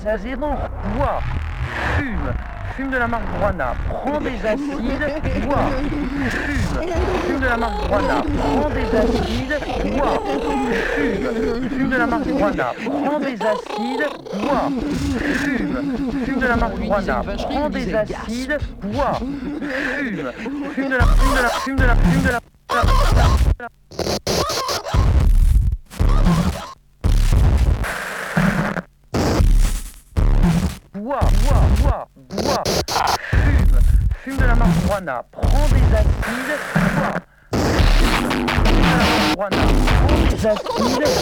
zéro. Bois, fume, fume de la marijuana, prends des acides, bois, fume, fume de la marijuana, prends des acides, bois, fume, fume de la marijuana, prends des acides, bois, fume, fume de la marijuana, prends des acides, bois, fume, fume de la, fume de la, fume de la, fume de la Hehehehe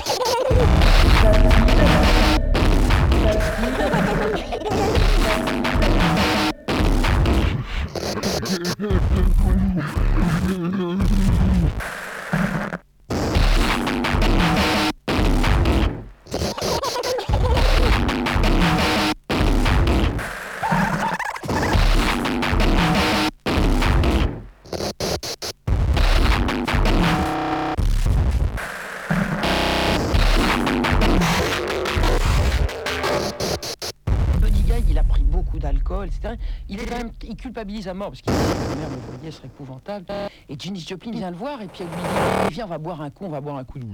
culpabilise à mort parce qu'il mère me voyait, serait épouvantable. Et Jenny Joplin vient le voir et puis elle lui dit Viens, on va boire un coup, on va boire un coup de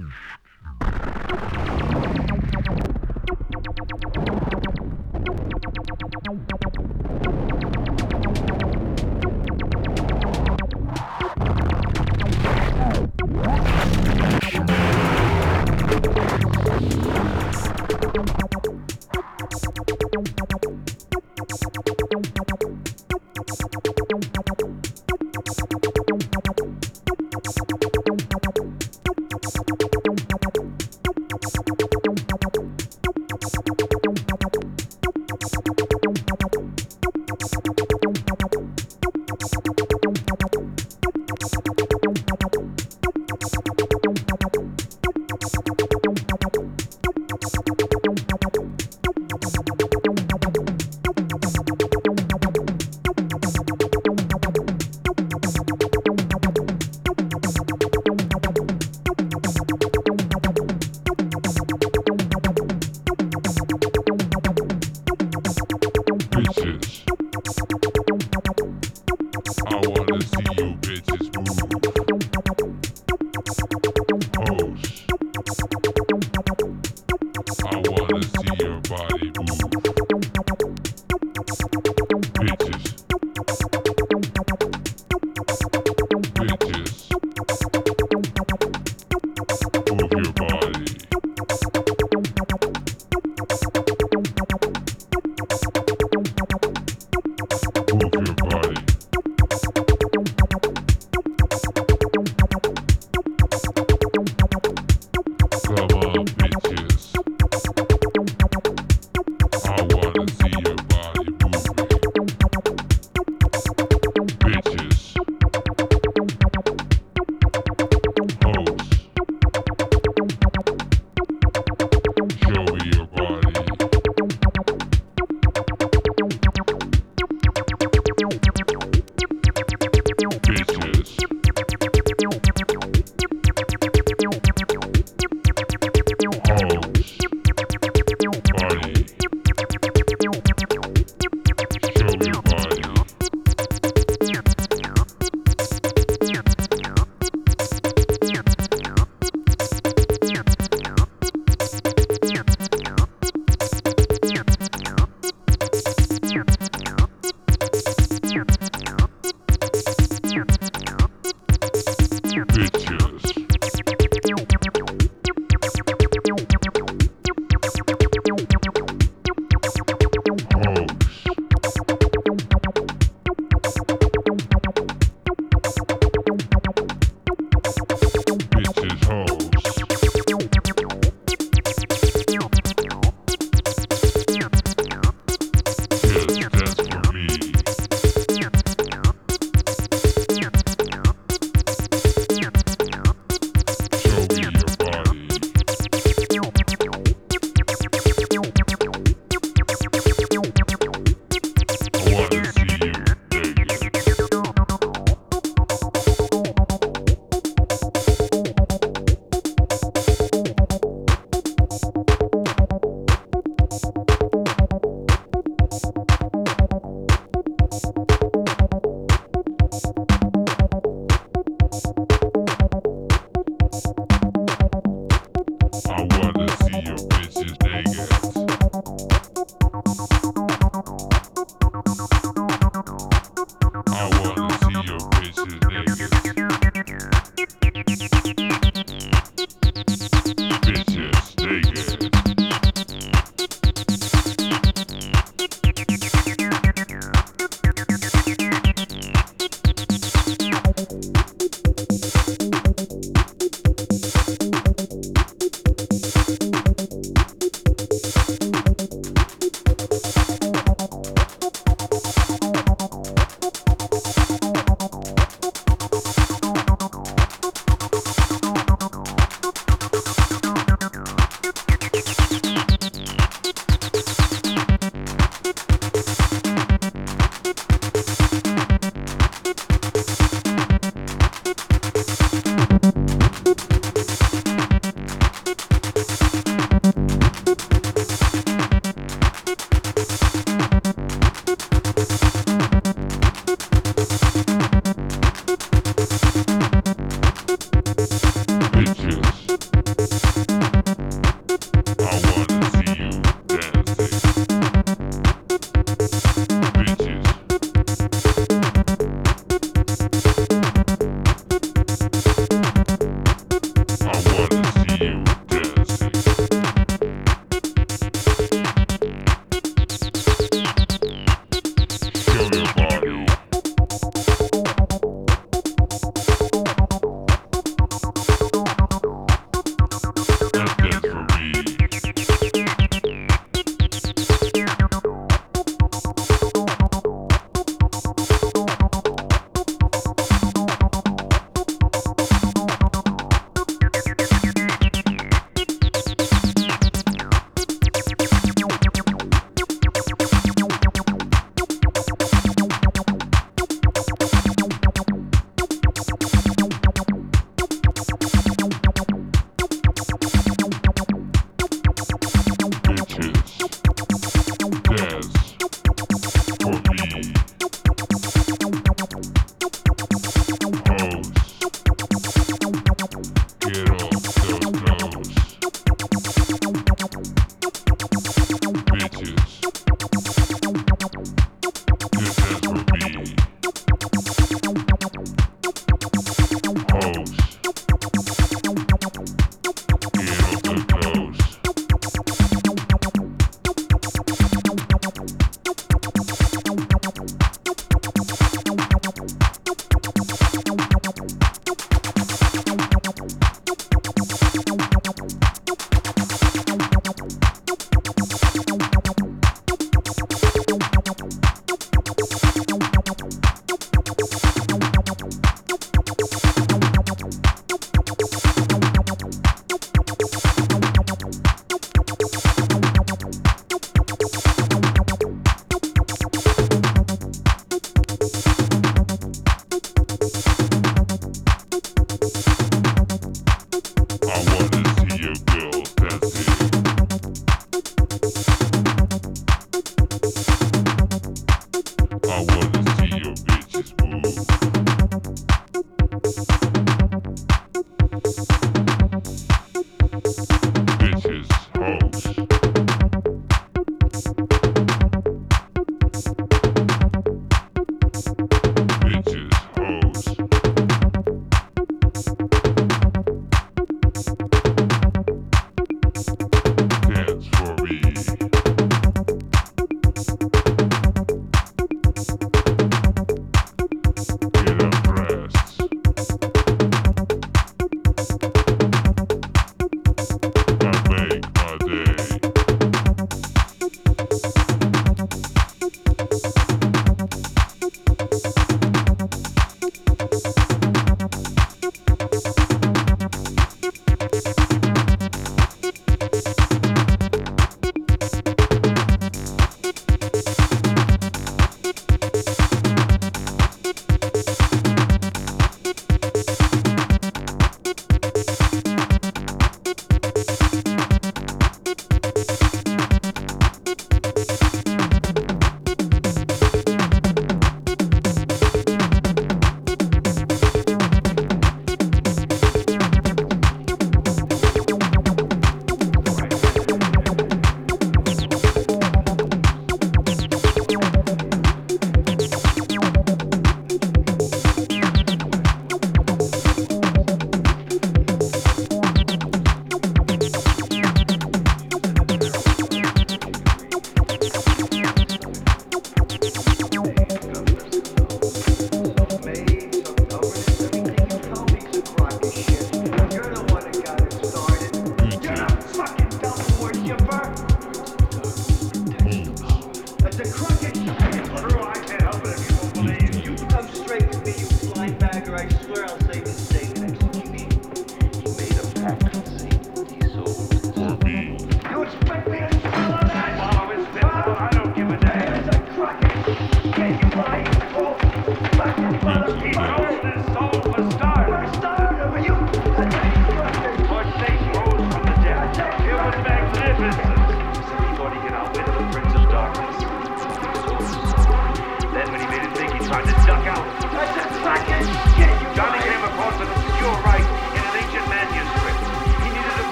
Beat.